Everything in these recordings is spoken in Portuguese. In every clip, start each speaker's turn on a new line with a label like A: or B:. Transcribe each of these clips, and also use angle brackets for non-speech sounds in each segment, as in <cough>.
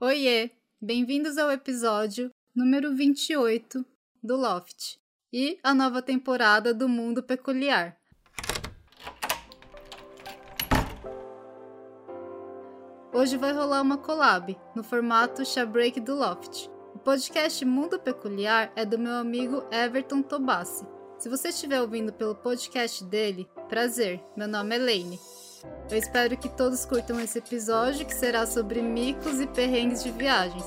A: Oiê! Bem-vindos ao episódio número 28 do Loft e a nova temporada do Mundo Peculiar. Hoje vai rolar uma collab no formato Chá Break do Loft. O podcast Mundo Peculiar é do meu amigo Everton Tobassi. Se você estiver ouvindo pelo podcast dele, prazer, meu nome é Lane. Eu espero que todos curtam esse episódio que será sobre micos e perrengues de viagens.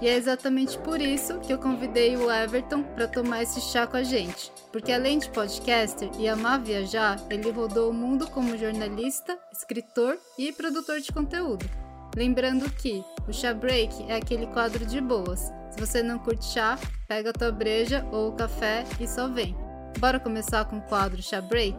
A: E é exatamente por isso que eu convidei o Everton para tomar esse chá com a gente. Porque além de podcaster e amar viajar, ele rodou o mundo como jornalista, escritor e produtor de conteúdo. Lembrando que o chá break é aquele quadro de boas. Se você não curte chá, pega a tua breja ou café e só vem. Bora começar com o quadro chá break?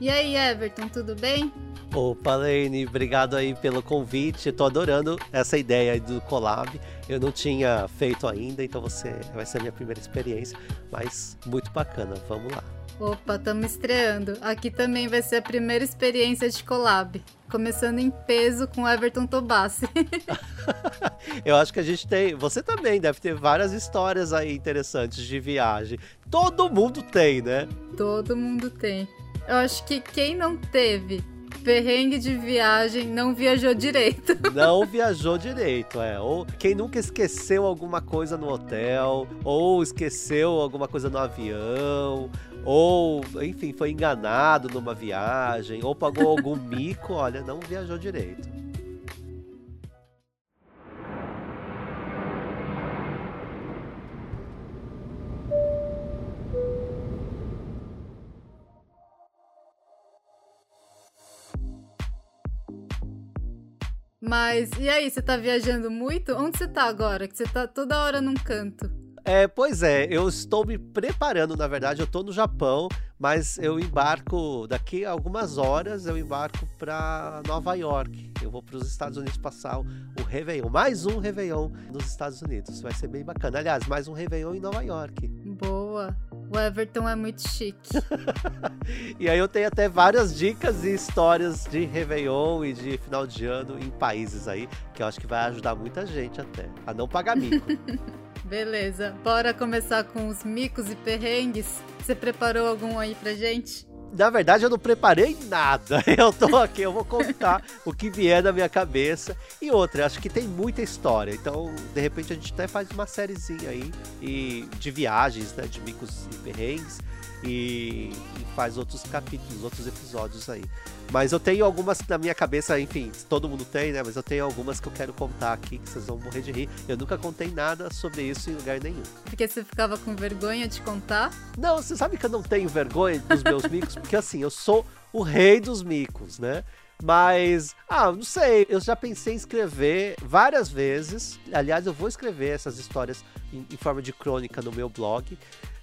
A: E aí, Everton, tudo bem?
B: Opa, Lene, obrigado aí pelo convite. Tô adorando essa ideia do collab. Eu não tinha feito ainda, então você vai ser a minha primeira experiência, mas muito bacana. Vamos lá.
A: Opa, estamos estreando. Aqui também vai ser a primeira experiência de collab. Começando em peso com Everton Tobassi. <laughs>
B: Eu acho que a gente tem. Você também deve ter várias histórias aí interessantes de viagem. Todo mundo tem, né?
A: Todo mundo tem. Eu acho que quem não teve perrengue de viagem não viajou direito. <laughs>
B: Não viajou direito, é. Ou quem nunca esqueceu alguma coisa no hotel, ou esqueceu alguma coisa no avião, ou, enfim, foi enganado numa viagem, ou pagou algum mico, olha, não viajou direito.
A: Mas e aí, você tá viajando muito? Onde você tá agora? Que você tá toda hora num canto.
B: É, pois é, eu estou me preparando, na verdade, eu tô no Japão, mas eu embarco daqui a algumas horas, eu embarco para Nova York. Eu vou para os Estados Unidos passar o, o Réveillon, mais um Réveillon nos Estados Unidos. Vai ser bem bacana. Aliás, mais um Réveillon em Nova York.
A: Boa. O Everton é muito chique. <laughs>
B: e aí eu tenho até várias dicas e histórias de Réveillon e de final de ano em países aí, que eu acho que vai ajudar muita gente até a não pagar mico. <laughs>
A: Beleza, bora começar com os micos e perrengues. Você preparou algum aí pra gente?
B: Na verdade, eu não preparei nada. <laughs> Eu tô aqui, eu vou contar o que vier na minha cabeça. E outra, acho que tem muita história. Então, de repente, a gente até faz uma sériezinha aí e de viagens, né? De micos e perrengues e, e, faz outros capítulos, outros episódios aí. Mas eu tenho algumas na minha cabeça, enfim, todo mundo tem, né? Mas eu tenho algumas que eu quero contar aqui, que vocês vão morrer de rir. Eu nunca contei nada sobre isso em lugar nenhum.
A: Porque você ficava com vergonha de contar?
B: Não, você sabe que eu não tenho vergonha dos meus <laughs> micos, porque assim, eu sou o rei dos micos, né? Mas, ah, não sei, eu já pensei em escrever várias vezes. Aliás, eu vou escrever essas histórias em, em forma de crônica no meu blog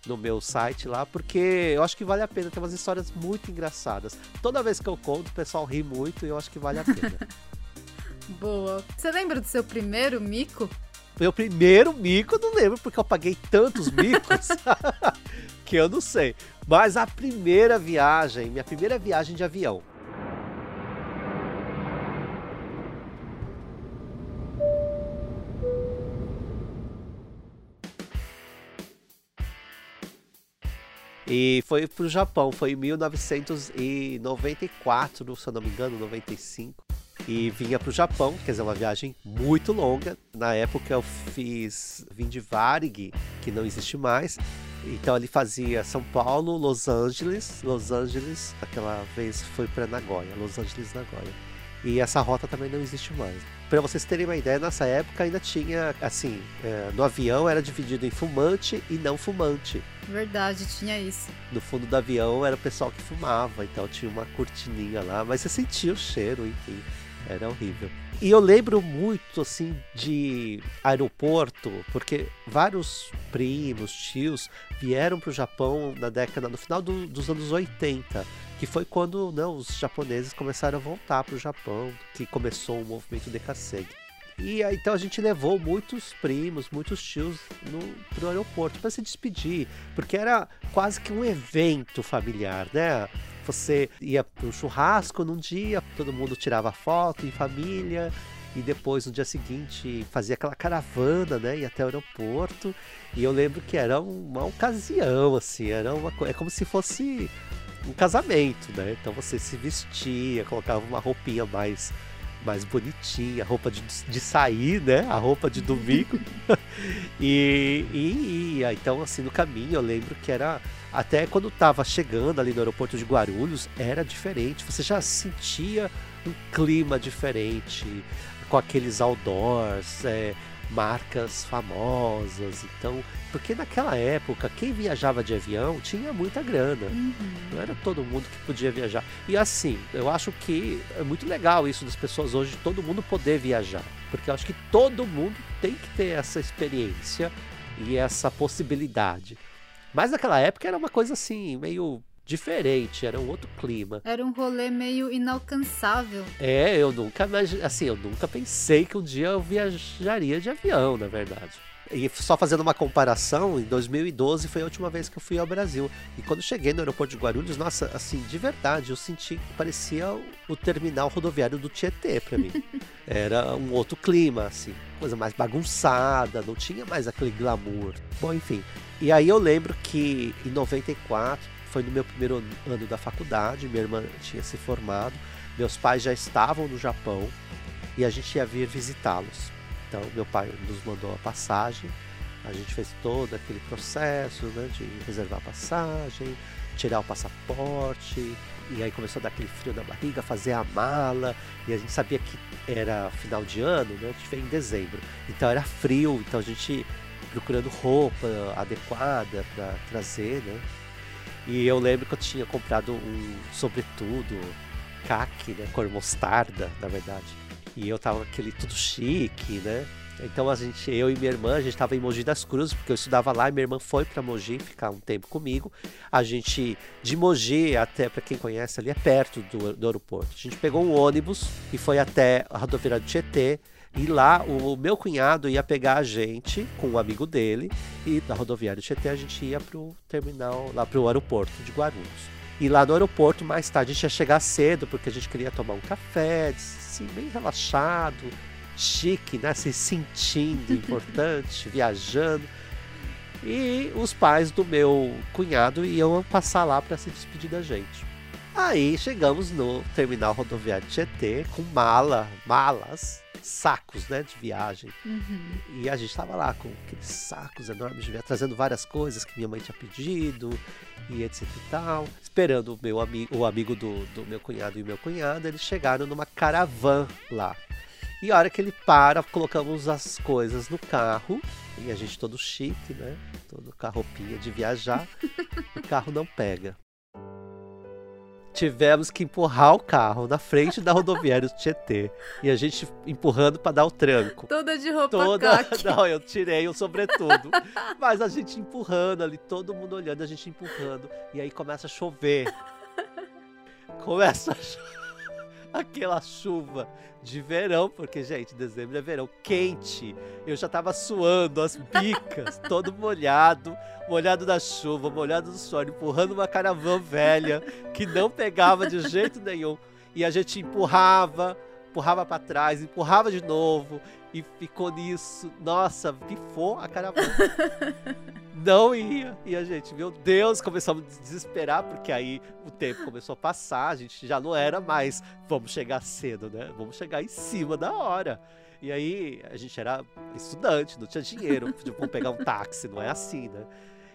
B: no meu site lá, porque eu acho que vale a pena. Tem umas histórias muito engraçadas. Toda vez que eu conto, o pessoal ri muito e eu acho que vale a pena. <laughs>
A: Boa. Você lembra do seu primeiro mico?
B: Meu primeiro mico, eu não lembro, porque eu paguei tantos micos <laughs> que eu não sei. Mas a primeira viagem, minha primeira viagem de avião, E foi pro Japão, foi em 1994, se eu não me engano, 95. E vinha pro Japão, quer dizer, uma viagem muito longa. Na época eu fiz vim de Varig, que não existe mais. Então ele fazia São Paulo, Los Angeles, Los Angeles, aquela vez foi para Nagoya, Los Angeles, Nagoya. E essa rota também não existe mais. Para vocês terem uma ideia, nessa época ainda tinha, assim, é, no avião era dividido em fumante e não fumante.
A: Verdade, tinha isso.
B: No fundo do avião era o pessoal que fumava, então tinha uma cortininha lá, mas você sentia o cheiro, enfim, era horrível. E eu lembro muito, assim, de aeroporto, porque vários primos, tios, vieram para o Japão na década, no final do, dos anos 80, que foi quando não, os japoneses começaram a voltar para o Japão, que começou o movimento de Kasegi. E então a gente levou muitos primos, muitos tios no, pro aeroporto para se despedir, porque era quase que um evento familiar, né? Você ia para um churrasco num dia, todo mundo tirava foto em família, e depois no dia seguinte fazia aquela caravana, né? Ia até o aeroporto. E eu lembro que era uma ocasião, assim, era uma é como se fosse um casamento, né? Então você se vestia, colocava uma roupinha mais mais bonitinha, roupa de, de sair, né? A roupa de domingo. <laughs> e, e ia. Então, assim, no caminho eu lembro que era. Até quando tava chegando ali no aeroporto de Guarulhos, era diferente. Você já sentia um clima diferente, com aqueles outdoors, é, marcas famosas. Então, porque naquela época, quem viajava de avião tinha muita grana. Uhum. Não era todo mundo que podia viajar. E assim, eu acho que é muito legal isso das pessoas hoje, todo mundo poder viajar. Porque eu acho que todo mundo tem que ter essa experiência e essa possibilidade. Mas naquela época era uma coisa assim, meio diferente, era um outro clima.
A: Era um rolê meio inalcançável.
B: É, eu nunca, assim, eu nunca pensei que um dia eu viajaria de avião, na verdade. E só fazendo uma comparação, em 2012 foi a última vez que eu fui ao Brasil. E quando cheguei no aeroporto de Guarulhos, nossa, assim, de verdade, eu senti que parecia o terminal rodoviário do Tietê para mim. <laughs> Era um outro clima, assim, coisa mais bagunçada, não tinha mais aquele glamour. Bom, enfim. E aí eu lembro que em 94 foi no meu primeiro ano da faculdade, minha irmã tinha se formado, meus pais já estavam no Japão e a gente ia vir visitá-los. Então, meu pai nos mandou a passagem, a gente fez todo aquele processo né, de reservar a passagem, tirar o passaporte, e aí começou a dar aquele frio na barriga, fazer a mala, e a gente sabia que era final de ano, né? A gente veio em dezembro, então era frio, então a gente procurando roupa adequada para trazer, né? E eu lembro que eu tinha comprado um sobretudo caque, né? Cor mostarda, na verdade. E eu tava aquele tudo chique, né? Então a gente, eu e minha irmã, a gente estava em Mogi das Cruzes, porque eu estudava lá e minha irmã foi para Mogi ficar um tempo comigo. A gente, de Mogi até, para quem conhece ali, é perto do, do aeroporto. A gente pegou um ônibus e foi até a rodoviária do Tietê. E lá o meu cunhado ia pegar a gente com um amigo dele e da rodoviária do Tietê a gente ia pro terminal, lá pro aeroporto de Guarulhos. E lá no aeroporto, mais tarde, a gente ia chegar cedo, porque a gente queria tomar um café, assim, bem relaxado, chique, né? Se sentindo <laughs> importante, viajando. E os pais do meu cunhado iam passar lá para se despedir da gente. Aí chegamos no terminal rodoviário Tietê com mala, malas sacos, né, de viagem. Uhum. E a gente estava lá com aqueles sacos enormes de viagem, trazendo várias coisas que minha mãe tinha pedido e etc e tal. Esperando o meu amigo, o amigo do, do meu cunhado e o meu cunhado, eles chegaram numa caravana lá. E a hora que ele para, colocamos as coisas no carro. E a gente todo chique, né? Todo com a roupinha de viajar. o <laughs> carro não pega tivemos que empurrar o carro na frente da rodoviária do Tietê. E a gente empurrando para dar o tranco.
A: Toda de roupa Toda... <laughs>
B: Não, eu tirei o sobretudo. Mas a gente empurrando ali, todo mundo olhando, a gente empurrando. E aí começa a chover. Começa a chover <laughs> aquela chuva de verão, porque, gente, dezembro é verão quente. Eu já tava suando as bicas, <laughs> todo molhado, molhado da chuva, molhado do sol, empurrando uma caravana velha que não pegava de jeito nenhum. E a gente empurrava, empurrava para trás, empurrava de novo e ficou nisso. Nossa, pifou a caravana. <laughs> não ia. E a gente, meu Deus, começamos a desesperar, porque aí o tempo começou a passar, a gente já não era mais, vamos chegar cedo, né? Vamos chegar em cima da hora. E aí a gente era estudante, não tinha dinheiro, tipo, pegar um táxi, não é assim, né?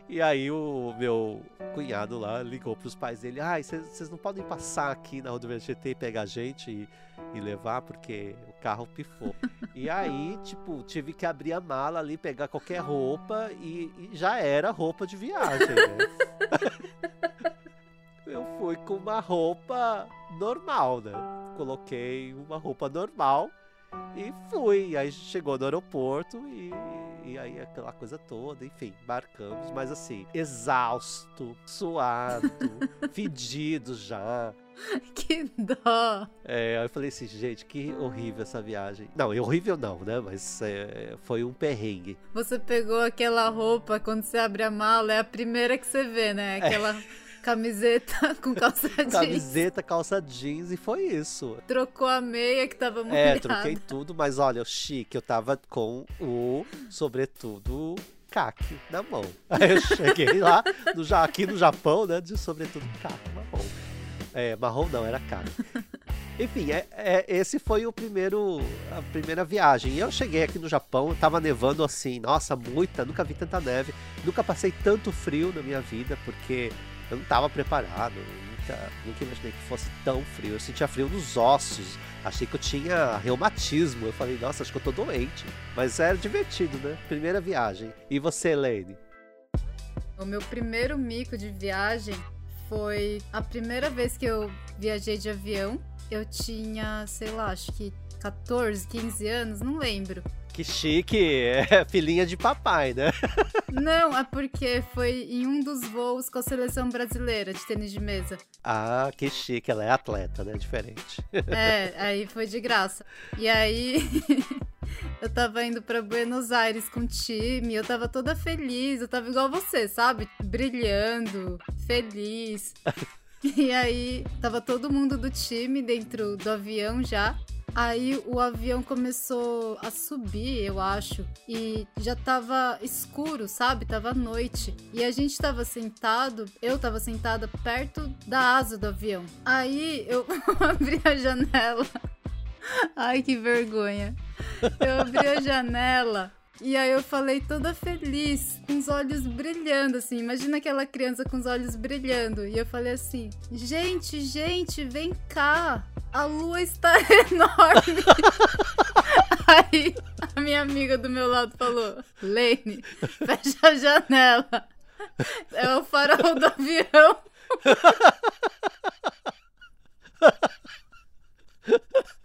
B: E aí o meu cunhado lá ligou para os pais dele, ai, vocês não podem passar aqui na rodovia GT e pegar a gente e, e levar, porque carro pifou. e aí, <laughs> tipo, tive que abrir a mala ali, pegar qualquer roupa e, e já era roupa de viagem, né? <laughs> Eu fui com uma roupa normal, né? Coloquei uma roupa normal e fui. Aí chegou no aeroporto e, E aí aquela coisa toda, enfim, marcamos, mas assim, exausto, suado, <laughs> fedido já. <laughs>
A: Que dó.
B: É, aí eu falei assim, gente, que horrível essa viagem. Não, horrível não, né? Mas é, foi um perrengue.
A: Você pegou aquela roupa, quando você abre a mala, é a primeira que você vê, né? Aquela. É. Camiseta <laughs> com calça jeans.
B: Camiseta, calça jeans e foi isso.
A: Trocou a meia que tava molhada.
B: É, troquei tudo, mas olha, o chique, eu tava com o sobretudo caque na mão. <laughs> Aí eu cheguei lá, no, aqui no Japão, né, de sobretudo caque na mão. É, marrom não, era caque. <laughs> Enfim, é, é, esse foi o primeiro, a primeira viagem. E eu cheguei aqui no Japão, tava nevando assim, nossa, muita, nunca vi tanta neve, nunca passei tanto frio na minha vida, porque eu não estava preparado, nunca, nunca imaginei que fosse tão frio. Eu sentia frio nos ossos, achei que eu tinha reumatismo. Eu falei, nossa, acho que eu tô doente. Mas era divertido, né? Primeira viagem. E você, Lane?
A: O meu primeiro mico de viagem foi a primeira vez que eu viajei de avião. Eu tinha, sei lá, acho que 14, 15 anos, não lembro.
B: Que chique, é <laughs> filhinha de papai, né? <laughs>
A: Não, é porque foi em um dos voos com a seleção brasileira de tênis de mesa.
B: Ah, que chique, ela é atleta, né? Diferente.
A: É, aí foi de graça. E aí <laughs> eu tava indo para Buenos Aires com o time, eu tava toda feliz, eu tava igual você, sabe? Brilhando, feliz. E aí tava todo mundo do time dentro do avião já. Aí o avião começou a subir, eu acho, e já tava escuro, sabe? Tava noite. E a gente tava sentado, eu tava sentada perto da asa do avião. Aí eu <laughs> abri a janela. Ai, que vergonha. Eu abri a janela e aí eu falei toda feliz, com os olhos brilhando, assim. Imagina aquela criança com os olhos brilhando. E eu falei assim: gente, gente, vem cá. A lua está <laughs> enorme. aí a minha amiga do meu lado falou: Lane, fecha a janela. É o farol do avião. <laughs>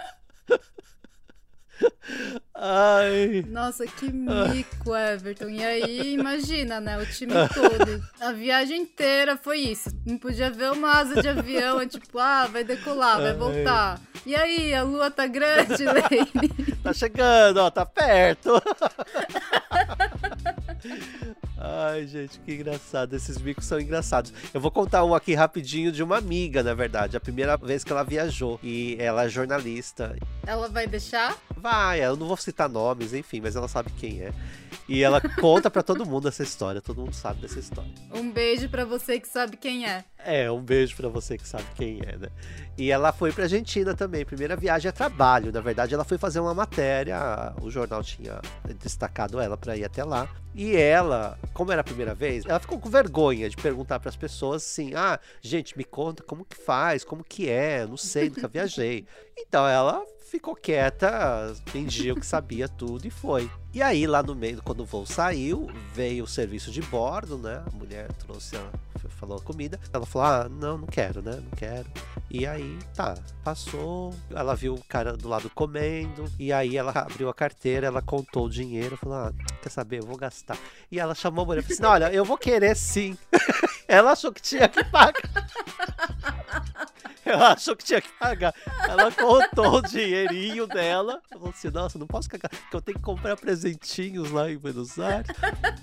A: <laughs>
B: Ai.
A: Nossa, que mico, Everton. E aí, imagina, né? O time todo. A viagem inteira foi isso. Não podia ver uma asa de avião, é tipo, ah, vai decolar, vai voltar. E aí, a lua tá grande, <laughs> Lane?
B: Tá chegando, ó, tá perto. <laughs> Ai, gente, que engraçado. Esses micos são engraçados. Eu vou contar um aqui rapidinho de uma amiga, na verdade. A primeira vez que ela viajou. E ela é jornalista.
A: Ela vai deixar?
B: Vai, eu não vou citar nomes, enfim, mas ela sabe quem é. E ela conta para todo mundo essa história. Todo mundo sabe dessa história.
A: Um beijo para você que sabe quem é.
B: É, um beijo para você que sabe quem é, né? E ela foi pra Argentina também. Primeira viagem a trabalho. Na verdade, ela foi fazer uma matéria. O jornal tinha destacado ela para ir até lá. E ela, como era a primeira vez, ela ficou com vergonha de perguntar para as pessoas assim: "Ah, gente, me conta como que faz, como que é, não sei, nunca viajei". Então ela ficou quieta, fingiu que sabia tudo e foi. E aí, lá no meio, quando o voo saiu, veio o serviço de bordo, né? A mulher trouxe a falou a comida. Ela falou: Ah, não, não quero, né? Não quero. E aí, tá, passou. Ela viu o cara do lado comendo. E aí ela abriu a carteira, ela contou o dinheiro. Falou: Ah, quer saber? Eu vou gastar. E ela chamou a mulher e falou assim: Olha, eu vou querer sim. <laughs> ela achou que tinha que pagar. Ela achou que tinha que pagar. Ela contou o dinheirinho dela. Falou assim: Nossa, não posso cagar, porque eu tenho que comprar presentinhos lá em Buenos Aires.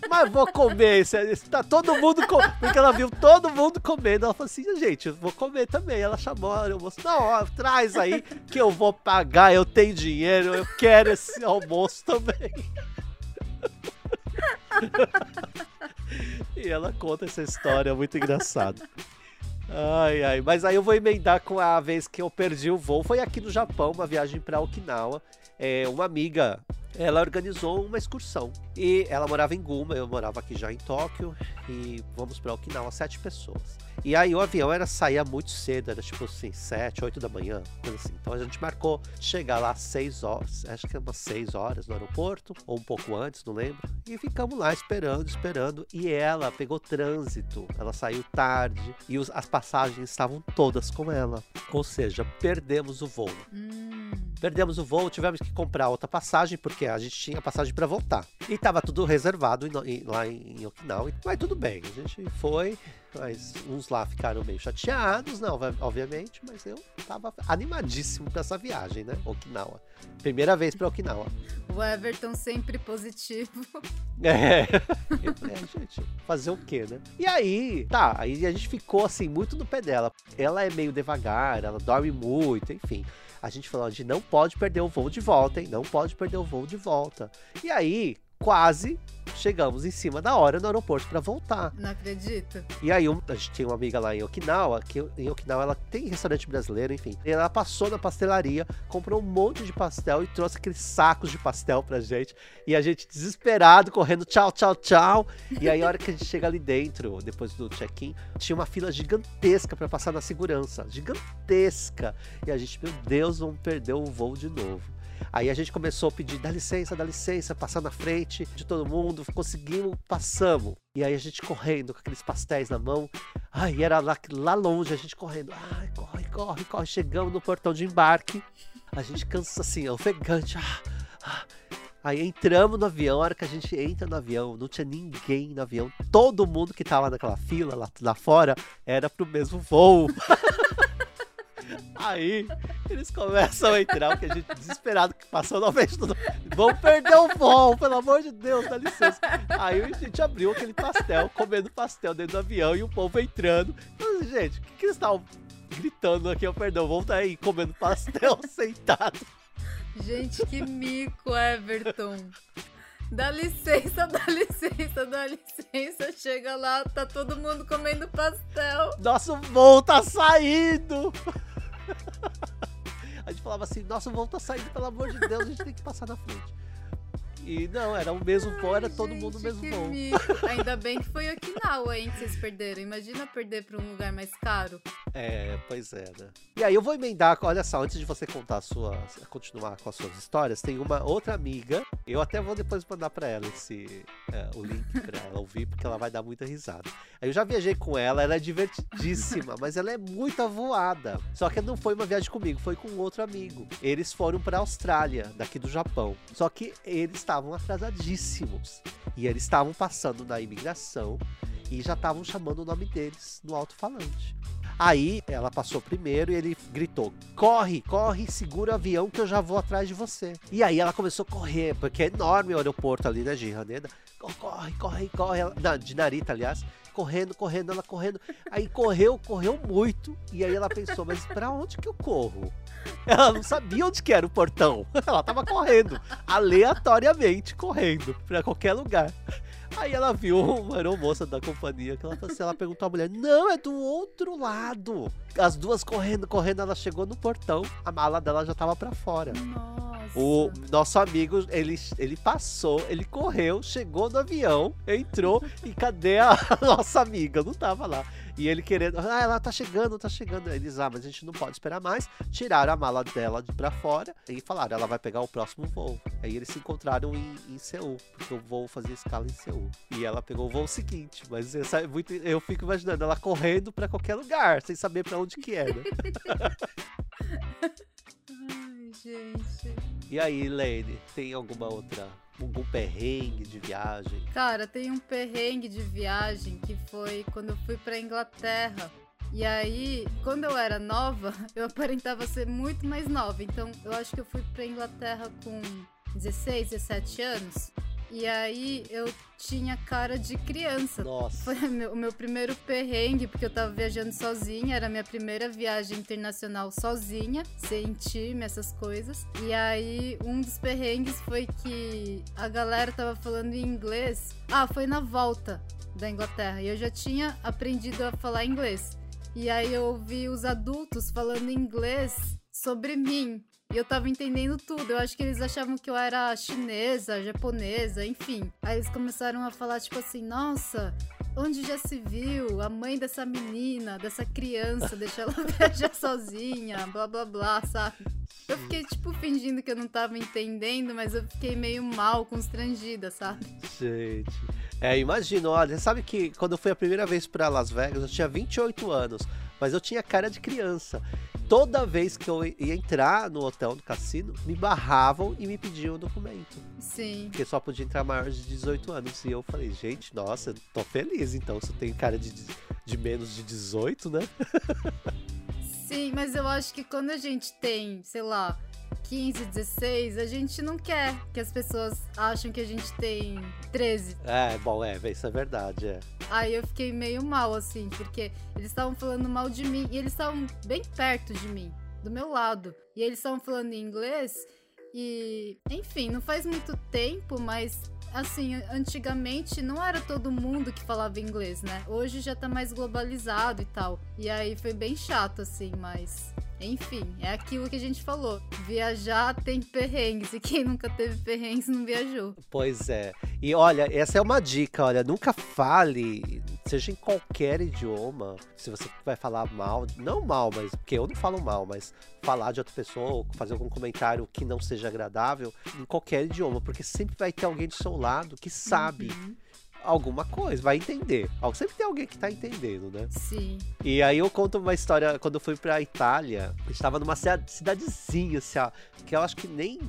B: Mas vou comer. Tá todo mundo comendo. Porque ela viu todo mundo comendo. Ela falou assim: Gente, eu vou comer também. Ela chamou o almoço: Não, traz aí que eu vou pagar. Eu tenho dinheiro. Eu quero esse almoço também. <laughs> e ela conta essa história muito engraçada. Ai, ai. Mas aí eu vou emendar com a vez que eu perdi o voo. Foi aqui no Japão, uma viagem para Okinawa. É, uma amiga ela organizou uma excursão. E ela morava em Guma, eu morava aqui já em Tóquio. E vamos para Okinawa, sete pessoas. E aí o avião era saía muito cedo, era tipo assim, sete, oito da manhã, coisa assim. Então a gente marcou chegar lá às seis horas, acho que é umas seis horas no aeroporto, ou um pouco antes, não lembro. E ficamos lá esperando, esperando. E ela pegou trânsito, ela saiu tarde e os, as passagens estavam todas com ela. Ou seja, perdemos o voo.
A: Hum.
B: Perdemos o voo, tivemos que comprar outra passagem, porque a gente tinha passagem para voltar. E tava tudo reservado em, em, lá em Okinawa. Mas tudo bem, a gente foi, mas uns lá ficaram meio chateados, não, obviamente, mas eu tava animadíssimo pra essa viagem, né? Okinawa. Primeira vez pra Okinawa.
A: O Everton sempre positivo. <laughs>
B: É. é, gente, fazer o quê, né? E aí, tá, aí a gente ficou assim, muito no pé dela. Ela é meio devagar, ela dorme muito, enfim. A gente falou, a gente não pode perder o voo de volta, hein? Não pode perder o voo de volta. E aí, quase chegamos em cima da hora no aeroporto para voltar.
A: Não acredito.
B: E aí, um, a gente tinha uma amiga lá em Okinawa, que em Okinawa ela tem restaurante brasileiro, enfim. E ela passou na pastelaria, comprou um monte de pastel e trouxe aqueles sacos de pastel pra gente. E a gente desesperado, correndo, tchau, tchau, tchau. E aí, a hora que a gente chega ali dentro, depois do check-in, tinha uma fila gigantesca para passar na segurança. Gigantesca. E a gente, meu Deus, vamos perder o voo de novo. Aí a gente começou a pedir, dá licença, dá licença, passar na frente de todo mundo, conseguimos, passamos. E aí a gente correndo com aqueles pastéis na mão. Ai, era lá, lá longe, a gente correndo. Ai, corre, corre, corre. Chegamos no portão de embarque. A gente cansa assim, ofegante. Ah, ah. Aí entramos no avião, a hora que a gente entra no avião, não tinha ninguém no avião. Todo mundo que tava naquela fila lá, lá fora era pro mesmo voo. <laughs> Aí eles começam a entrar, porque a gente desesperado que passou novamente tudo. Vamos perder o voo, pelo amor de Deus, dá licença. Aí a gente abriu aquele pastel, comendo pastel dentro do avião e o povo entrando. Gente, o que, que eles estavam gritando aqui? Eu perdão, vamos estar aí comendo pastel <laughs> sentado.
A: Gente, que mico, Everton. Dá licença, dá licença, dá licença. Chega lá, tá todo mundo comendo pastel.
B: Nosso voo tá saindo! A gente falava assim, nossa, o voo tá saindo, pelo amor de Deus, a gente tem que passar na frente. E não, era o mesmo voo, era todo mundo o mesmo voo.
A: Ainda bem que foi Okinawa, hein, que vocês perderam. Imagina perder pra um lugar mais caro.
B: É, pois é, né? E aí eu vou emendar, olha só, antes de você contar a sua, continuar com as suas histórias, tem uma outra amiga, eu até vou depois mandar pra ela esse, é, o link <laughs> pra ela ouvir, porque ela vai dar muita risada. Aí eu já viajei com ela, ela é divertidíssima, mas ela é muito avoada. Só que não foi uma viagem comigo, foi com outro amigo. Eles foram pra Austrália, daqui do Japão. Só que eles estavam estavam atrasadíssimos. E eles estavam passando na imigração e já estavam chamando o nome deles no alto-falante. Aí ela passou primeiro e ele gritou: Corre, corre, segura o avião que eu já vou atrás de você. E aí ela começou a correr, porque é enorme o aeroporto ali, né, de Haneda. Corre, corre, corre. Ela, não, de Narita, aliás. Correndo, correndo, ela correndo. Aí correu, correu muito. E aí ela pensou: Mas pra onde que eu corro? Ela não sabia onde que era o portão. <laughs> Ela tava correndo, aleatoriamente correndo para qualquer lugar. Aí ela viu uma aeromoça da companhia que ela, assim, ela perguntou à mulher: Não, é do outro lado. As duas correndo, correndo, ela chegou no portão, a mala dela já tava para fora.
A: Nossa.
B: O nosso amigo, ele, ele passou, ele correu, chegou no avião, entrou e cadê a <laughs> nossa amiga? Não tava lá. E ele querendo, ah, ela tá chegando, tá chegando. Eles, ah, mas a gente não pode esperar mais. Tiraram a mala dela de pra fora e falaram, ela vai pegar o próximo voo. Aí eles se encontraram em, em Seul, porque o voo fazia escala em Seul. E ela pegou o voo seguinte. Mas muito, eu fico imaginando ela correndo pra qualquer lugar, sem saber pra onde que era. <laughs>
A: Ai, gente.
B: E aí, Lane, tem alguma outra algum perrengue de viagem?
A: Cara, tem um perrengue de viagem que foi quando eu fui pra Inglaterra. E aí, quando eu era nova, <laughs> eu aparentava ser muito mais nova. Então, eu acho que eu fui pra Inglaterra com 16, 17 anos. E aí eu tinha cara de criança.
B: Nossa.
A: Foi o meu primeiro perrengue, porque eu tava viajando sozinha, era a minha primeira viagem internacional sozinha, sem time, essas coisas. E aí um dos perrengues foi que a galera tava falando em inglês. Ah, foi na volta da Inglaterra. E eu já tinha aprendido a falar inglês. E aí eu ouvi os adultos falando inglês sobre mim. E eu tava entendendo tudo. Eu acho que eles achavam que eu era chinesa, japonesa, enfim. Aí eles começaram a falar, tipo assim, nossa, onde já se viu a mãe dessa menina, dessa criança, deixa ela <laughs> viajar sozinha, blá blá blá, sabe? Eu fiquei, tipo, fingindo que eu não tava entendendo, mas eu fiquei meio mal, constrangida, sabe?
B: Gente. É, imagino, olha, sabe que quando eu fui a primeira vez para Las Vegas, eu tinha 28 anos, mas eu tinha cara de criança. Toda vez que eu ia entrar no hotel, no cassino, me barravam e me pediam o documento.
A: Sim.
B: Porque só podia entrar maior de 18 anos. E eu falei, gente, nossa, tô feliz então. Se eu tenho cara de, de menos de 18, né? <laughs>
A: Sim, mas eu acho que quando a gente tem, sei lá, 15, 16, a gente não quer que as pessoas acham que a gente tem 13.
B: É, bom, é, isso é verdade, é.
A: Aí eu fiquei meio mal, assim, porque eles estavam falando mal de mim e eles estavam bem perto de mim, do meu lado. E eles estavam falando em inglês e, enfim, não faz muito tempo, mas assim, antigamente não era todo mundo que falava inglês, né? Hoje já tá mais globalizado e tal. E aí foi bem chato, assim, mas enfim, é aquilo que a gente falou. Viajar tem perrengues, e quem nunca teve perrengues não viajou.
B: Pois é. E olha, essa é uma dica, olha, nunca fale, seja em qualquer idioma, se você vai falar mal, não mal, mas porque eu não falo mal, mas falar de outra pessoa ou fazer algum comentário que não seja agradável em qualquer idioma, porque sempre vai ter alguém do seu lado que sabe. Uhum alguma coisa, vai entender. Sempre tem alguém que tá entendendo, né?
A: Sim.
B: E aí eu conto uma história, quando eu fui pra Itália, a gente tava numa cidadezinha, assim, ó, que eu acho que nem.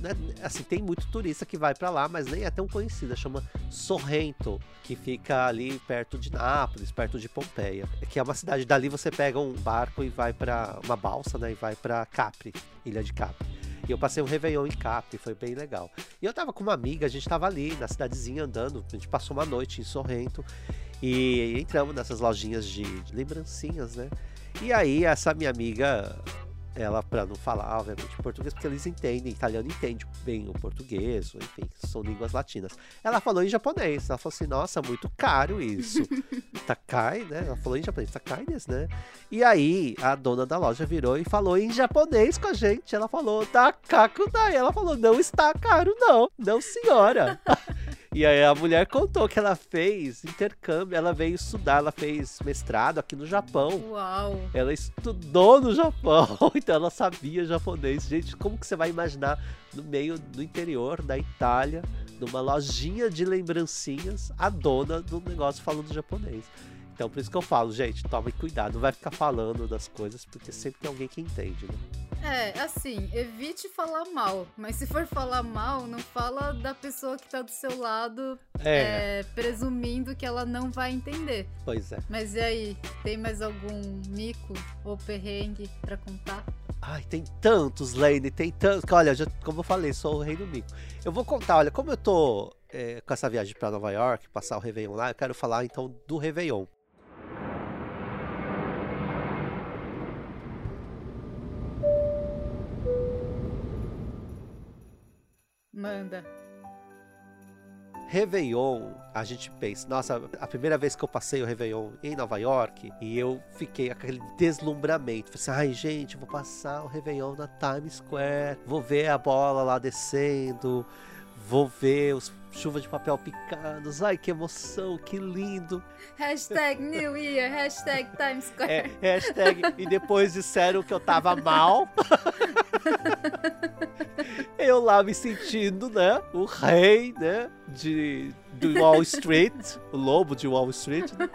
B: Né, assim, tem muito turista que vai para lá, mas nem é tão conhecida. Chama Sorrento, que fica ali perto de Nápoles, perto de Pompeia. Que é uma cidade. Dali você pega um barco e vai para uma balsa, né? E vai para Capri, Ilha de Capri. E eu passei um Réveillon em Capri, foi bem legal. E eu tava com uma amiga, a gente tava ali na cidadezinha andando, a gente passou uma noite em Sorrento e entramos nessas lojinhas de, de lembrancinhas, né? E aí essa minha amiga ela para não falar, obviamente, português, porque eles entendem, italiano entende bem o português, enfim, são línguas latinas. Ela falou em japonês, ela falou assim, nossa, muito caro isso. <laughs> Takai, né? Ela falou em japonês, Takaides, né? E aí, a dona da loja virou e falou em japonês com a gente. Ela falou, Takakudai. Ela falou, não está caro, não. Não, senhora. <laughs> E aí a mulher contou que ela fez intercâmbio, ela veio estudar, ela fez mestrado aqui no Japão.
A: Uau!
B: Ela estudou no Japão, <laughs> então ela sabia japonês. Gente, como que você vai imaginar no meio do interior da Itália, numa lojinha de lembrancinhas, a dona do negócio falando japonês? Então por isso que eu falo, gente, tome cuidado, não vai ficar falando das coisas, porque sempre tem alguém que entende, né?
A: É, assim, evite falar mal. Mas se for falar mal, não fala da pessoa que tá do seu lado, é. É, presumindo que ela não vai entender.
B: Pois é.
A: Mas e aí, tem mais algum mico ou perrengue para contar?
B: Ai, tem tantos, Lane, tem tantos. Olha, já, como eu falei, sou o rei do mico. Eu vou contar, olha, como eu tô é, com essa viagem para Nova York, passar o Réveillon lá, eu quero falar então do Réveillon.
A: Manda.
B: Réveillon, a gente pensa, nossa, a primeira vez que eu passei o Réveillon em Nova York, e eu fiquei aquele deslumbramento. Falei assim, ai gente, vou passar o Réveillon na Times Square, vou ver a bola lá descendo, vou ver os chuva de papel picados, ai que emoção, que lindo.
A: Hashtag New Year, hashtag Times Square. É,
B: hashtag, e depois disseram que eu tava mal. <laughs> eu lá me sentindo, né? O rei, né? De, do Wall Street, o lobo de Wall Street. Né?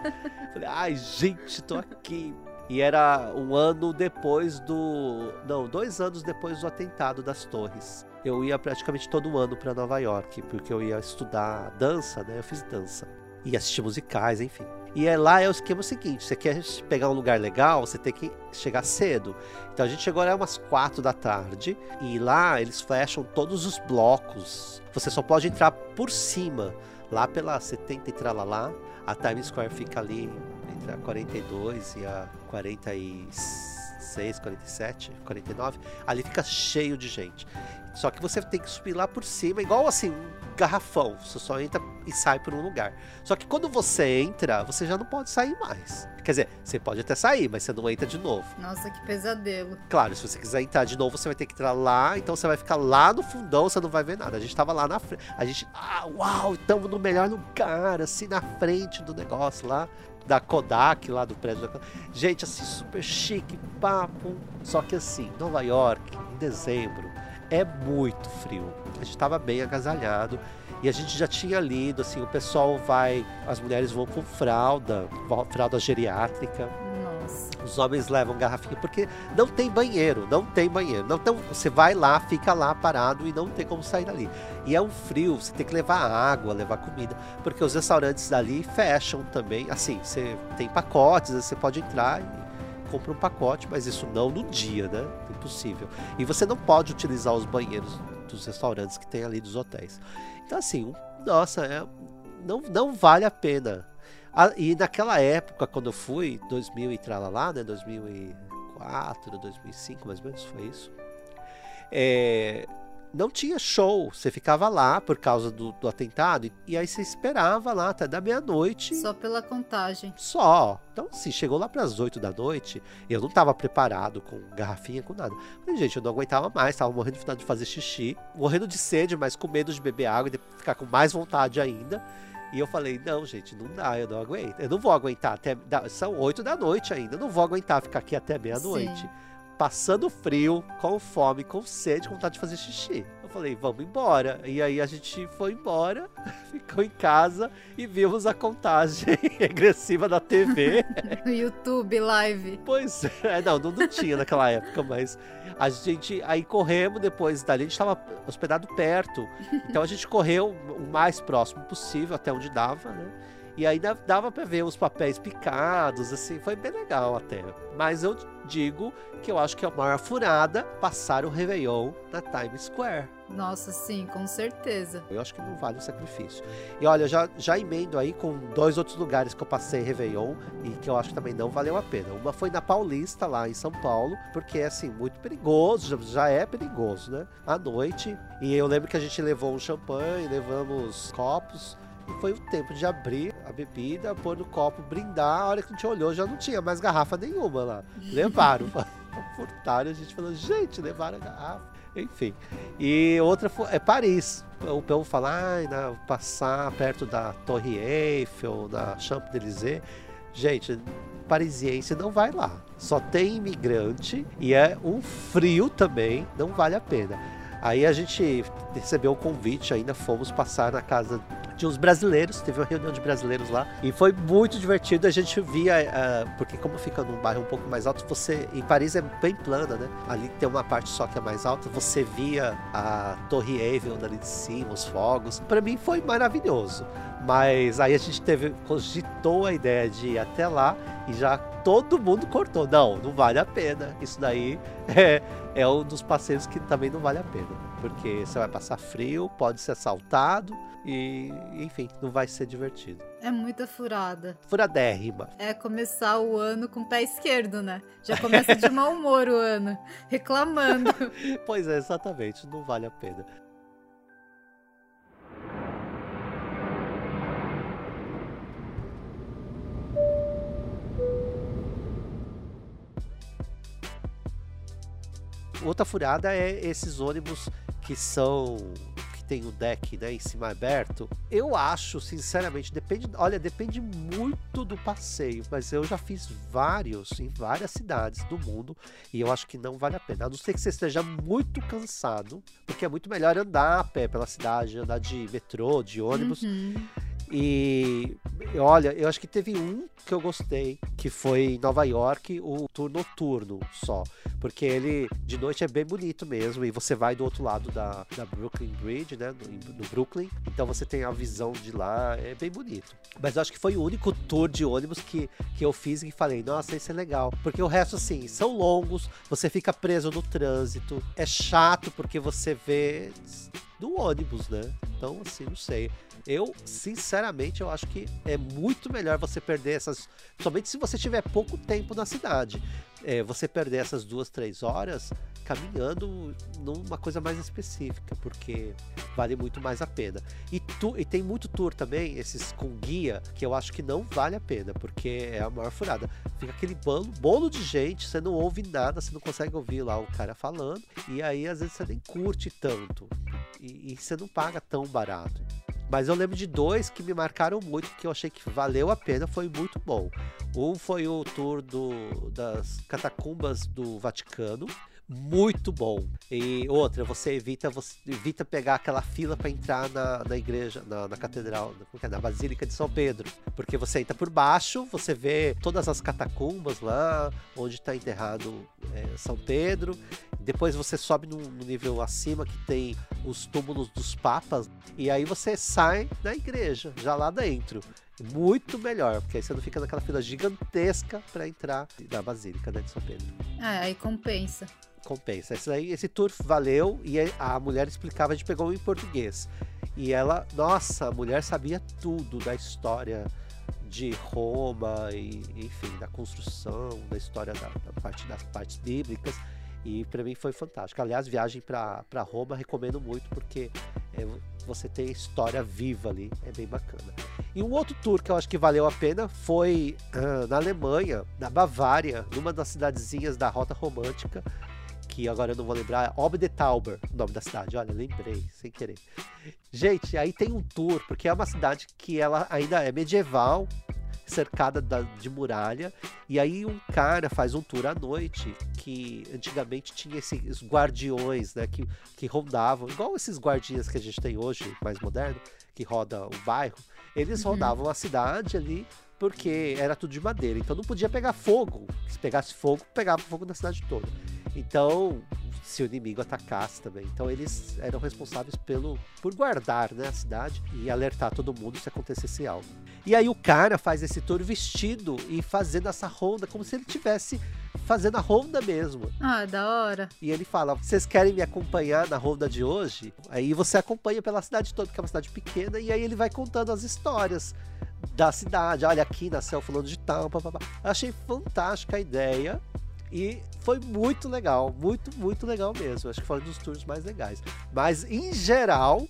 B: Falei, ai, gente, tô aqui. E era um ano depois do. Não, dois anos depois do atentado das torres. Eu ia praticamente todo ano para Nova York, porque eu ia estudar dança, né? Eu fiz dança. E assistir musicais, enfim. E é lá é o esquema seguinte: você quer pegar um lugar legal, você tem que chegar cedo. Então a gente chegou lá umas quatro da tarde e lá eles fecham todos os blocos. Você só pode entrar por cima, lá pela 70 e tralalá. A Times Square fica ali entre a 42 e a 46, 47, 49. Ali fica cheio de gente. Só que você tem que subir lá por cima, igual assim, um garrafão. Você só entra e sai por um lugar. Só que quando você entra, você já não pode sair mais. Quer dizer, você pode até sair, mas você não entra de novo.
A: Nossa, que pesadelo.
B: Claro, se você quiser entrar de novo, você vai ter que entrar lá. Então você vai ficar lá no fundão, você não vai ver nada. A gente tava lá na frente. A gente, ah, uau, estamos no melhor lugar, assim, na frente do negócio lá da Kodak, lá do prédio da Kodak. Gente, assim, super chique, papo. Só que assim, Nova York, em dezembro, é muito frio. A gente estava bem agasalhado e a gente já tinha lido assim, o pessoal vai, as mulheres vão com fralda, fralda geriátrica. Os homens levam garrafinha porque não tem banheiro, não tem banheiro. Não, então você vai lá, fica lá parado e não tem como sair dali. E é um frio, você tem que levar água, levar comida, porque os restaurantes dali fecham também. Assim, você tem pacotes, você pode entrar e compra um pacote, mas isso não no dia, né? Impossível. E você não pode utilizar os banheiros dos restaurantes que tem ali dos hotéis. Então assim, nossa, é, não, não vale a pena e naquela época, quando eu fui, 2000 e tralalá, né, 2004, 2005, mais ou menos, foi isso. É, não tinha show, você ficava lá por causa do, do atentado e, e, aí você esperava lá até da meia-noite.
A: Só pela contagem.
B: Só. Então, assim, chegou lá para as 8 da noite, eu não estava preparado com garrafinha, com nada. Falei, gente, eu não aguentava mais, estava morrendo de vontade de fazer xixi, morrendo de sede, mas com medo de beber água e de ficar com mais vontade ainda. E eu falei, não, gente, não dá, eu não aguento. Eu não vou aguentar até. São oito da noite ainda. Eu não vou aguentar ficar aqui até meia-noite. Passando frio, com fome, com sede, com vontade de fazer xixi falei, vamos embora. E aí a gente foi embora, <laughs> ficou em casa e vimos a contagem <laughs> regressiva da TV. <laughs>
A: no YouTube Live.
B: Pois é, não, não, não tinha naquela época, mas a gente aí corremos depois dali, a gente estava hospedado perto. Então a gente correu o mais próximo possível, até onde dava, né? E aí dava para ver os papéis picados, assim, foi bem legal até. Mas eu digo que eu acho que é a maior furada passar o Réveillon na Times Square.
A: Nossa, sim, com certeza.
B: Eu acho que não vale o sacrifício. E olha, já, já emendo aí com dois outros lugares que eu passei Réveillon e que eu acho que também não valeu a pena. Uma foi na Paulista, lá em São Paulo, porque é assim, muito perigoso, já, já é perigoso, né? À noite. E eu lembro que a gente levou um champanhe, levamos copos. E foi o tempo de abrir a bebida, pôr no copo, brindar. A hora que a gente olhou, já não tinha mais garrafa nenhuma lá. Levaram. <laughs> Furtaram, a gente falou, gente, levaram a garrafa. Enfim. E outra é Paris. O povo fala, ah, passar perto da Torre Eiffel, da Champs-Élysées. Gente, parisiense não vai lá. Só tem imigrante e é um frio também, não vale a pena. Aí a gente recebeu o convite, ainda fomos passar na casa de uns brasileiros, teve uma reunião de brasileiros lá e foi muito divertido. A gente via, uh, porque como fica num bairro um pouco mais alto, você em Paris é bem plana, né? Ali tem uma parte só que é mais alta, você via a Torre Eiffel ali de cima, os fogos. Para mim foi maravilhoso. Mas aí a gente teve, cogitou a ideia de ir até lá e já todo mundo cortou. Não, não vale a pena. Isso daí <laughs> é, é um dos passeios que também não vale a pena. Porque você vai passar frio, pode ser assaltado e, enfim, não vai ser divertido.
A: É muita furada.
B: Furadérrima.
A: É começar o ano com o pé esquerdo, né? Já começa de mau humor o ano, reclamando. <laughs>
B: pois é, exatamente, não vale a pena. Outra furada é esses ônibus que são que tem o deck, né, em cima aberto. Eu acho, sinceramente, depende, olha, depende muito do passeio, mas eu já fiz vários em várias cidades do mundo e eu acho que não vale a pena. A não ser que você esteja muito cansado, porque é muito melhor andar a pé pela cidade, andar de metrô, de ônibus. Uhum. E olha, eu acho que teve um que eu gostei, que foi em Nova York, o tour noturno só. Porque ele de noite é bem bonito mesmo. E você vai do outro lado da, da Brooklyn Bridge, né? No, no Brooklyn. Então você tem a visão de lá, é bem bonito. Mas eu acho que foi o único tour de ônibus que, que eu fiz e falei, nossa, esse é legal. Porque o resto, assim, são longos, você fica preso no trânsito. É chato porque você vê do ônibus, né? Então, assim, não sei. Eu, sinceramente, eu acho que é muito melhor você perder essas. Somente se você tiver pouco tempo na cidade. É, você perder essas duas, três horas caminhando numa coisa mais específica, porque vale muito mais a pena. E, tu, e tem muito tour também, esses com guia, que eu acho que não vale a pena, porque é a maior furada. Fica aquele bolo, bolo de gente, você não ouve nada, você não consegue ouvir lá o cara falando, e aí às vezes você nem curte tanto. E, e você não paga tão barato. Mas eu lembro de dois que me marcaram muito, que eu achei que valeu a pena, foi muito bom. Um foi o tour do, das catacumbas do Vaticano, muito bom. E outra, você evita, você evita pegar aquela fila para entrar na, na igreja, na, na catedral, na, é? na Basílica de São Pedro. Porque você entra por baixo, você vê todas as catacumbas lá, onde está enterrado é, São Pedro. Depois você sobe no, no nível acima que tem os túmulos dos papas. E aí você sai da igreja, já lá dentro. Muito melhor, porque aí você não fica naquela fila gigantesca para entrar na Basílica né, de São Pedro.
A: É, aí compensa
B: compensa. Esse, aí, esse tour valeu e a mulher explicava, a gente pegou em português. E ela, nossa, a mulher sabia tudo da história de Roma e, enfim, da construção, da história da, da parte das partes bíblicas. E para mim foi fantástico. Aliás, viagem para Roma recomendo muito porque é, você tem história viva ali, é bem bacana. E um outro tour que eu acho que valeu a pena foi uh, na Alemanha, na Bavária, numa das cidadezinhas da Rota Romântica, que agora eu não vou lembrar, Obdetauber, o nome da cidade. Olha, lembrei, sem querer. Gente, aí tem um tour, porque é uma cidade que ela ainda é medieval, cercada da, de muralha, e aí um cara faz um tour à noite, que antigamente tinha esses guardiões, né, que, que rondavam, igual esses guardias que a gente tem hoje, mais moderno, que roda o bairro, eles uhum. rodavam a cidade ali, porque era tudo de madeira, então não podia pegar fogo. Se pegasse fogo, pegava fogo na cidade toda. Então, se o inimigo atacasse também. Então eles eram responsáveis pelo por guardar né, a cidade e alertar todo mundo se acontecesse algo. E aí o cara faz esse tour vestido e fazendo essa ronda como se ele tivesse fazendo a ronda mesmo.
A: Ah, da hora.
B: E ele fala: "Vocês querem me acompanhar na ronda de hoje?" Aí você acompanha pela cidade toda, porque é uma cidade pequena, e aí ele vai contando as histórias da cidade. Olha, aqui nasceu fulano de tal, papapá. Achei fantástica a ideia. E foi muito legal, muito, muito legal mesmo. Acho que foi um dos tours mais legais. Mas, em geral,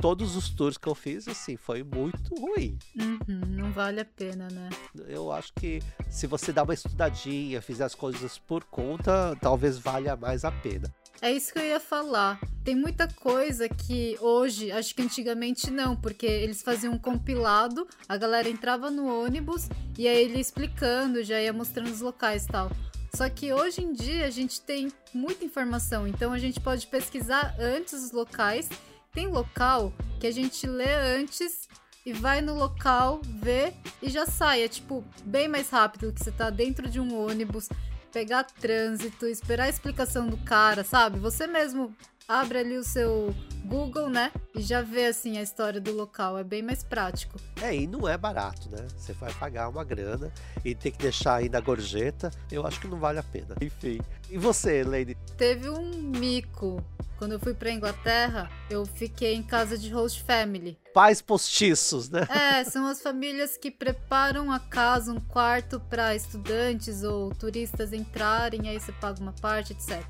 B: todos os tours que eu fiz, assim, foi muito ruim.
A: Uhum, não vale a pena, né?
B: Eu acho que se você dá uma estudadinha, fizer as coisas por conta, talvez valha mais a pena.
A: É isso que eu ia falar. Tem muita coisa que hoje, acho que antigamente não, porque eles faziam um compilado, a galera entrava no ônibus e aí ele explicando, já ia mostrando os locais e tal. Só que hoje em dia a gente tem muita informação, então a gente pode pesquisar antes os locais. Tem local que a gente lê antes e vai no local, vê e já sai. É tipo bem mais rápido que você tá dentro de um ônibus, pegar trânsito, esperar a explicação do cara, sabe? Você mesmo abre ali o seu Google, né? E já vê assim a história do local. É bem mais prático.
B: É, e não é barato, né? Você vai pagar uma grana e tem que deixar ainda a gorjeta. Eu acho que não vale a pena. Enfim. E você, Lady?
A: Teve um mico. Quando eu fui pra Inglaterra, eu fiquei em casa de host family.
B: Pais postiços, né?
A: É, são as famílias que preparam a casa, um quarto para estudantes ou turistas entrarem, aí você paga uma parte, etc.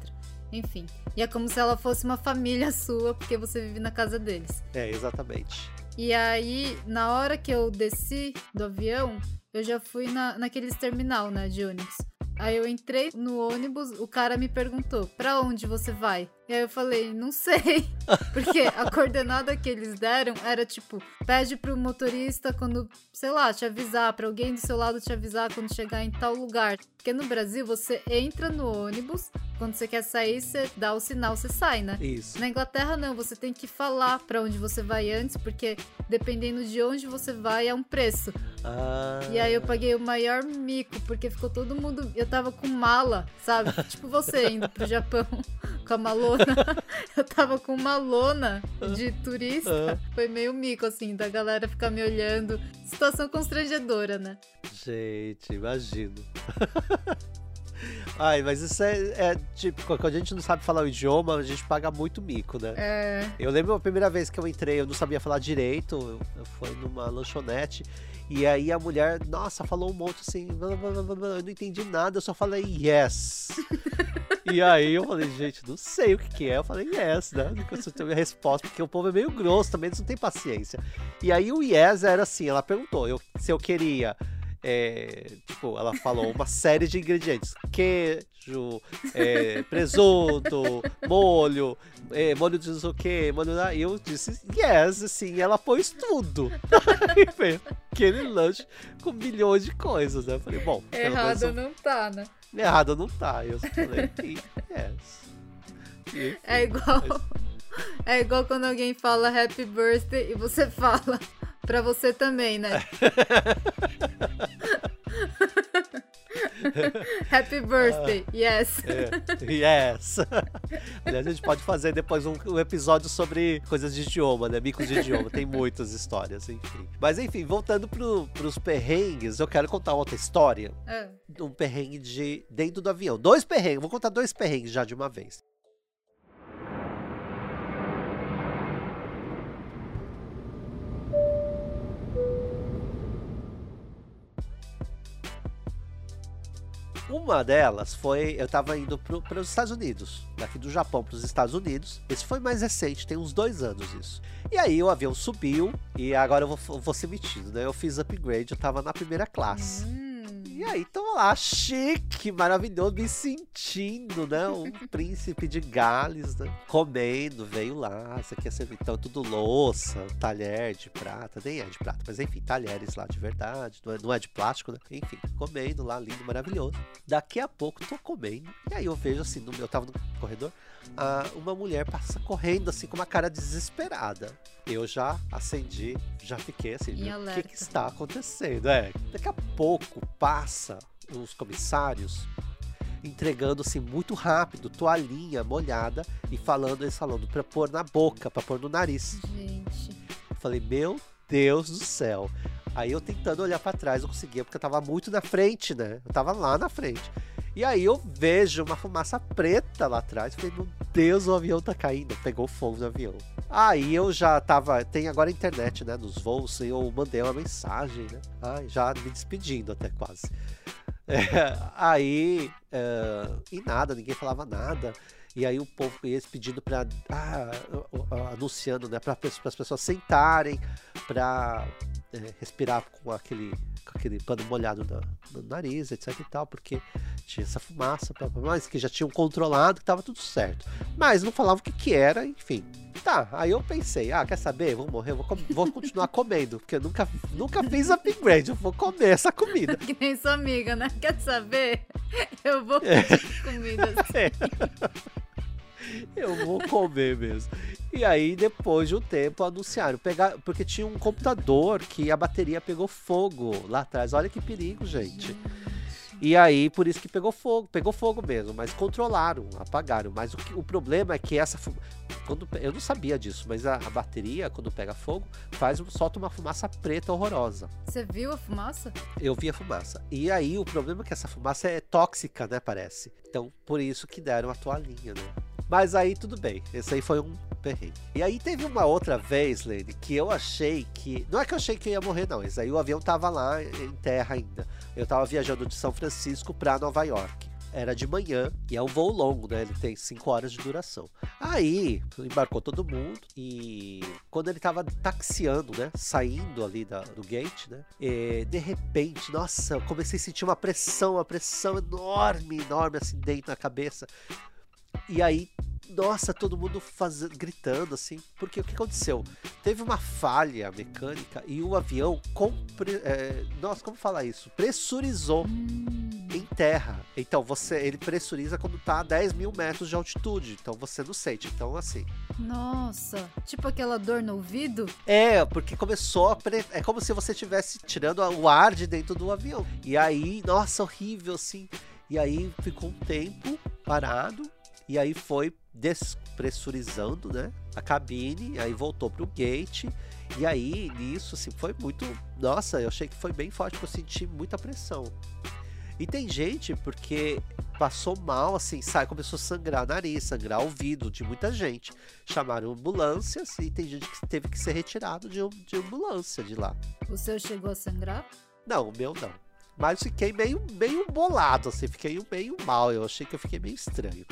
A: Enfim. E é como se ela fosse uma família <laughs> sua, porque você vive na casa deles.
B: É, exatamente.
A: E aí, na hora que eu desci do avião, eu já fui na, naqueles terminal, né, de ônibus. Aí eu entrei no ônibus, o cara me perguntou: "Para onde você vai?" E aí eu falei: "Não sei". <laughs> Porque a coordenada que eles deram era tipo: pede pro motorista quando, sei lá, te avisar, para alguém do seu lado te avisar quando chegar em tal lugar. Porque no Brasil você entra no ônibus, quando você quer sair, você dá o sinal, você sai, né?
B: Isso.
A: Na Inglaterra não, você tem que falar para onde você vai antes, porque dependendo de onde você vai é um preço.
B: Ah.
A: E aí eu paguei o maior mico, porque ficou todo mundo. Eu tava com mala, sabe? tipo você <laughs> indo pro Japão <laughs> com a malona. <laughs> eu tava com uma lona de turista. Foi meio mico, assim, da galera ficar me olhando. Situação constrangedora, né?
B: Gente, imagino. Ai, mas isso é, é, tipo, quando a gente não sabe falar o idioma, a gente paga muito mico, né?
A: É.
B: Eu lembro a primeira vez que eu entrei, eu não sabia falar direito, eu, eu fui numa lanchonete, e aí a mulher, nossa, falou um monte assim, eu não entendi nada, eu só falei yes. e aí eu falei, gente, não sei o que, que é. Eu falei yes, né? Eu tenho a resposta, porque o povo é meio grosso também, eles não têm paciência. E aí o yes era assim, ela perguntou eu, se eu queria é, tipo, ela falou uma série de ingredientes: queijo, é, presunto, molho, é, molho de não sei o que, molho da. E eu disse yes, assim, ela pôs tudo. <laughs> Aquele lanche com milhões de coisas, né? Eu falei, bom.
A: Errado não tá, né?
B: Errado não tá. Eu falei yes.
A: É igual. <laughs> É igual quando alguém fala happy birthday e você fala pra você também, né? <laughs> Happy birthday, uh, yes.
B: É, yes. Aliás, a gente pode fazer depois um, um, episódio sobre coisas de idioma, né? Micos de idioma. Tem muitas histórias, enfim. Mas enfim, voltando pro, pros perrengues, eu quero contar outra história. É. Um perrengue de dentro do avião. Dois perrengues, vou contar dois perrengues já de uma vez. Uma delas foi, eu tava indo para os Estados Unidos, daqui do Japão para os Estados Unidos. Esse foi mais recente, tem uns dois anos isso. E aí o avião subiu e agora eu vou, vou ser metido, né? Eu fiz upgrade, eu tava na primeira classe. Hum. E aí, tô lá, chique, maravilhoso, me sentindo, né? Um <laughs> príncipe de Gales, né? Comendo, veio lá. Isso aqui é servir, então, tudo louça, talher de prata, nem é de prata, mas enfim, talheres lá de verdade, não é, não é de plástico, né? Enfim, comendo lá, lindo, maravilhoso. Daqui a pouco, tô comendo, e aí eu vejo assim, no, eu tava no corredor, ah, uma mulher passa correndo assim com uma cara desesperada. Eu já acendi, já fiquei assim, o que, que, está acontecendo? É, daqui a pouco passa os comissários entregando assim muito rápido, toalhinha molhada e falando, eles falando para pôr na boca, para pôr no nariz.
A: Gente.
B: Eu falei, meu Deus do céu. Aí eu tentando olhar para trás, não conseguia, porque eu tava muito na frente, né? Eu tava lá na frente. E aí eu vejo uma fumaça preta lá atrás. Falei, meu Deus, o avião tá caindo. Pegou fogo no avião. Aí eu já tava. Tem agora internet, né? Nos voos. E eu mandei uma mensagem, né? Ai, já me despedindo até quase. <laughs> É, aí. É, e nada, ninguém falava nada. E aí o povo ia pedindo para ah, anunciando, né, para as pessoas sentarem, para é, respirar com aquele com aquele pano molhado no, no nariz, etc e tal, porque tinha essa fumaça, mas que já tinham controlado, que tava tudo certo. Mas não falavam o que que era, enfim. Tá, aí eu pensei, ah, quer saber? Vou morrer, vou, vou continuar <laughs> comendo, porque eu nunca, nunca fiz upgrade, eu vou comer essa comida. <laughs>
A: que nem sua amiga, né? Quer saber? Eu vou é. <laughs> é. comida assim. É.
B: Eu vou comer mesmo. E aí, depois de um tempo, anunciaram. Pegar, porque tinha um computador que a bateria pegou fogo lá atrás. Olha que perigo, gente. E aí, por isso que pegou fogo, pegou fogo mesmo, mas controlaram, apagaram. Mas o, que, o problema é que essa quando eu não sabia disso, mas a, a, bateria quando pega fogo faz solta uma fumaça preta horrorosa.
A: Você viu a fumaça?
B: Eu vi a fumaça. E aí o problema é que essa fumaça é tóxica, né, parece. Então, por isso que deram a toalhinha, né? Mas aí tudo bem. Esse aí foi um perrengue. E aí teve uma outra vez, Lene, que eu achei que. Não é que eu achei que eu ia morrer, não. Esse aí o avião tava lá em terra ainda. Eu tava viajando de São Francisco para Nova York. Era de manhã e é um voo longo, né? Ele tem 5 horas de duração. Aí embarcou todo mundo e quando ele tava taxiando, né? Saindo ali da, do gate, né? E, de repente, nossa, eu comecei a sentir uma pressão, uma pressão enorme, enorme assim dentro da cabeça. E aí, nossa, todo mundo fazendo, gritando assim, porque o que aconteceu? Teve uma falha mecânica e o avião, compre, é, nossa, como falar isso? Pressurizou em terra. Então você, ele pressuriza quando tá a 10 mil metros de altitude, então você não sente. Então assim.
A: Nossa, tipo aquela dor no ouvido?
B: É, porque começou a pre... é como se você estivesse tirando o ar de dentro do avião. E aí, nossa, horrível assim. E aí ficou um tempo parado e aí foi despressurizando, né? A cabine, aí voltou pro gate. E aí, nisso, assim, foi muito. Nossa, eu achei que foi bem forte, porque eu senti muita pressão. E tem gente, porque passou mal, assim, sai, começou a sangrar nariz, sangrar ouvido de muita gente. Chamaram ambulâncias e tem gente que teve que ser retirado de, de ambulância de lá.
A: O seu chegou a sangrar?
B: Não, o meu não. Mas fiquei meio, meio bolado, assim, fiquei meio mal. Eu achei que eu fiquei meio estranho.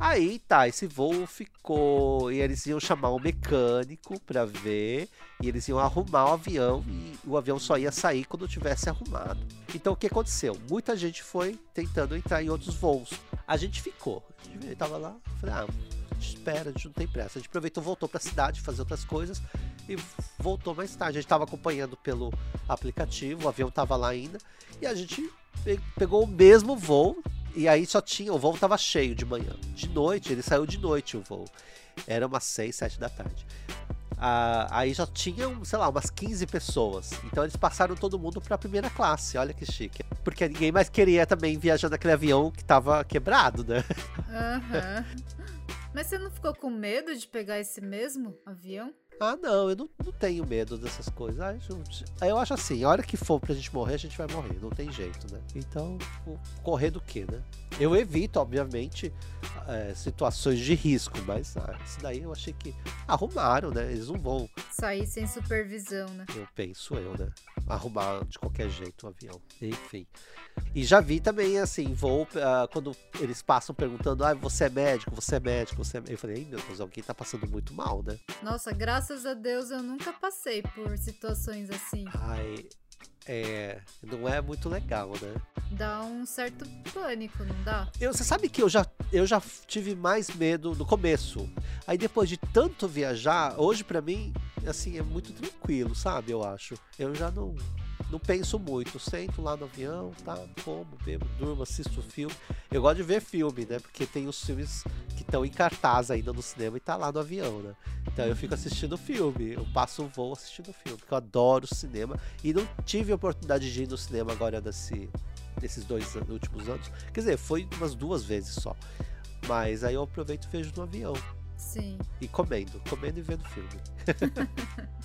B: Aí tá, esse voo ficou. E eles iam chamar um mecânico para ver. E eles iam arrumar o avião. E o avião só ia sair quando tivesse arrumado. Então o que aconteceu? Muita gente foi tentando entrar em outros voos. A gente ficou. A gente tava lá. Falei, ah, a gente espera, a gente não tem pressa. A gente aproveitou, voltou pra cidade fazer outras coisas. E voltou mais tarde. A gente tava acompanhando pelo aplicativo. O avião tava lá ainda. E a gente pegou o mesmo voo E aí só tinha, o voo tava cheio de manhã. De noite, ele saiu de noite o voo. Era umas 6, 7 da tarde. Ah, aí já tinham, sei lá, umas 15 pessoas. Então eles passaram todo mundo pra primeira classe. Olha que chique. Porque ninguém mais queria também viajar naquele avião que tava quebrado, né?
A: Aham. Mas você não ficou com medo de pegar esse mesmo avião?
B: Ah, não, eu não, não tenho medo dessas coisas. Ah, eu, eu acho assim, a hora que for pra gente morrer, a gente vai morrer. Não tem jeito, né? Então, correr do quê, né? Eu evito, obviamente, é, situações de risco, mas ah, isso daí eu achei que arrumaram, né? Eles não vão.
A: Sair sem supervisão, né?
B: Eu penso eu, né? Arrumar de qualquer jeito o um avião. Enfim. E já vi também, assim, voo, uh, quando eles passam perguntando, ah, você é médico, você é médico, você é Eu falei, meu Deus, alguém tá passando muito mal, né?
A: Nossa, graças a Deus eu nunca passei por situações assim.
B: Ai, é, não é muito legal, né?
A: Dá um certo pânico, não dá?
B: Eu, você sabe que eu já, eu já tive mais medo no começo. Aí depois de tanto viajar, hoje para mim, assim, é muito tranquilo, sabe? Eu acho. Eu já não, não penso muito. Sento lá no avião, tá? Como, bebo, durmo, assisto filme. Eu gosto de ver filme, né? Porque tem os filmes que estão em cartaz ainda no cinema e tá lá no avião, né? Então eu fico assistindo filme. Eu passo o voo assistindo filme, porque eu adoro cinema. E não tive a oportunidade de ir no cinema agora desse, desses dois últimos anos. Quer dizer, foi umas duas vezes só. Mas aí eu aproveito e vejo no avião.
A: Sim.
B: E comendo, comendo e vendo filme. <laughs>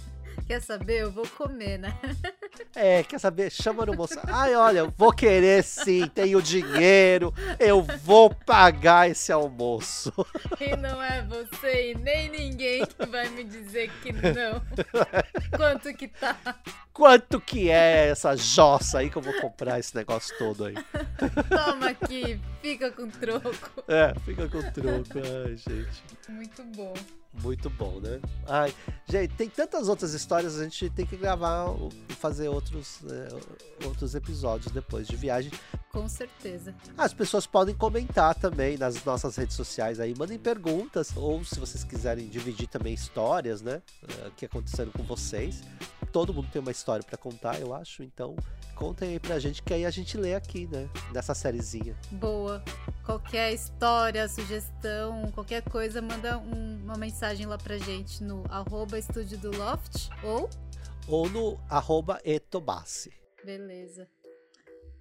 A: Quer saber? Eu vou comer, né? <laughs>
B: É, quer saber? Chama no moço. Ai, olha, eu vou querer sim, tenho dinheiro, eu vou pagar esse almoço. <laughs>
A: E não é você e nem ninguém que vai me dizer que não. <laughs> Quanto que tá?
B: Quanto que é essa jossa aí que eu vou comprar esse negócio todo aí?
A: Toma aqui, fica com troco.
B: É, fica com troco. Ai, gente.
A: Muito bom.
B: Muito bom, né? Ai, gente, tem tantas outras histórias, a gente tem que gravar e fazer outros, é, outros episódios depois de viagem.
A: Com certeza.
B: As pessoas podem comentar também nas nossas redes sociais aí, mandem perguntas, ou se vocês quiserem dividir também histórias, né? É, que aconteceram com vocês. Todo mundo tem uma história para contar, eu acho, então contem aí pra gente que aí a gente lê aqui, né? Nessa sériezinha.
A: Boa. Qualquer história, sugestão, qualquer coisa, manda um, uma mensagem lá pra gente no arroba estúdio do Loft ou...
B: Ou no arroba etobassi.
A: Beleza.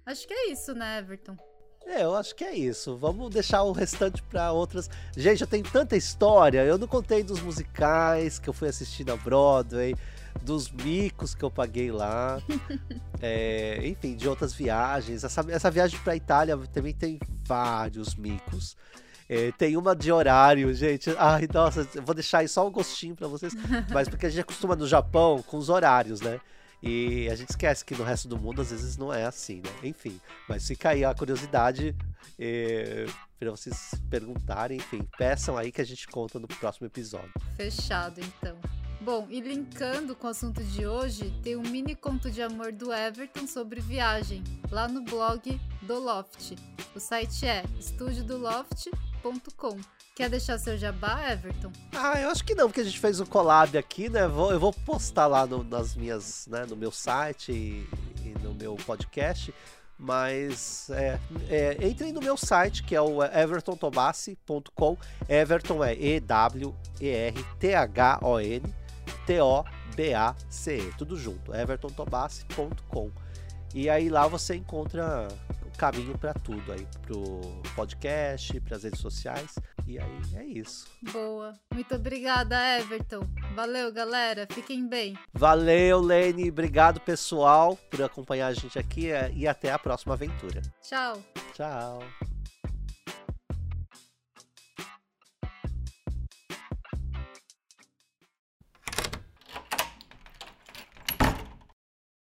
A: Acho que é isso, né, Everton?
B: É, eu acho que é isso. Vamos deixar o restante para outras. Gente, eu tenho tanta história. Eu não contei dos musicais que eu fui assistir na Broadway dos micos que eu paguei lá, <laughs> é, enfim, de outras viagens. Essa, essa viagem para Itália também tem vários micos. É, tem uma de horário, gente. Ai, nossa, eu vou deixar aí só um gostinho para vocês. Mas porque a gente acostuma no Japão com os horários, né? E a gente esquece que no resto do mundo às vezes não é assim, né? Enfim, mas fica aí a curiosidade é, para vocês perguntarem. Enfim, peçam aí que a gente conta no próximo episódio.
A: Fechado, então. Bom, e linkando com o assunto de hoje, tem um mini conto de amor do Everton sobre viagem, lá no blog do Loft. O site é estudiodoloft.com. Quer deixar seu jabá, Everton?
B: Ah, eu acho que não, porque a gente fez um collab aqui, né? eu vou postar lá no, nas minhas, né, no meu site e, e no meu podcast. Mas é, é, entrem no meu site, que é o evertontobassi.com. Everton é E-W-E-R-T-H-O-N. T-O-B-A-C-E, tudo junto, evertontobassi.com. E aí lá você encontra caminho para tudo aí, pro podcast, para as redes sociais. E aí é isso.
A: Boa. Muito obrigada, Everton. Valeu, galera. Fiquem bem.
B: Valeu, Lene. Obrigado, pessoal, por acompanhar a gente aqui e até a próxima aventura.
A: Tchau.
B: Tchau.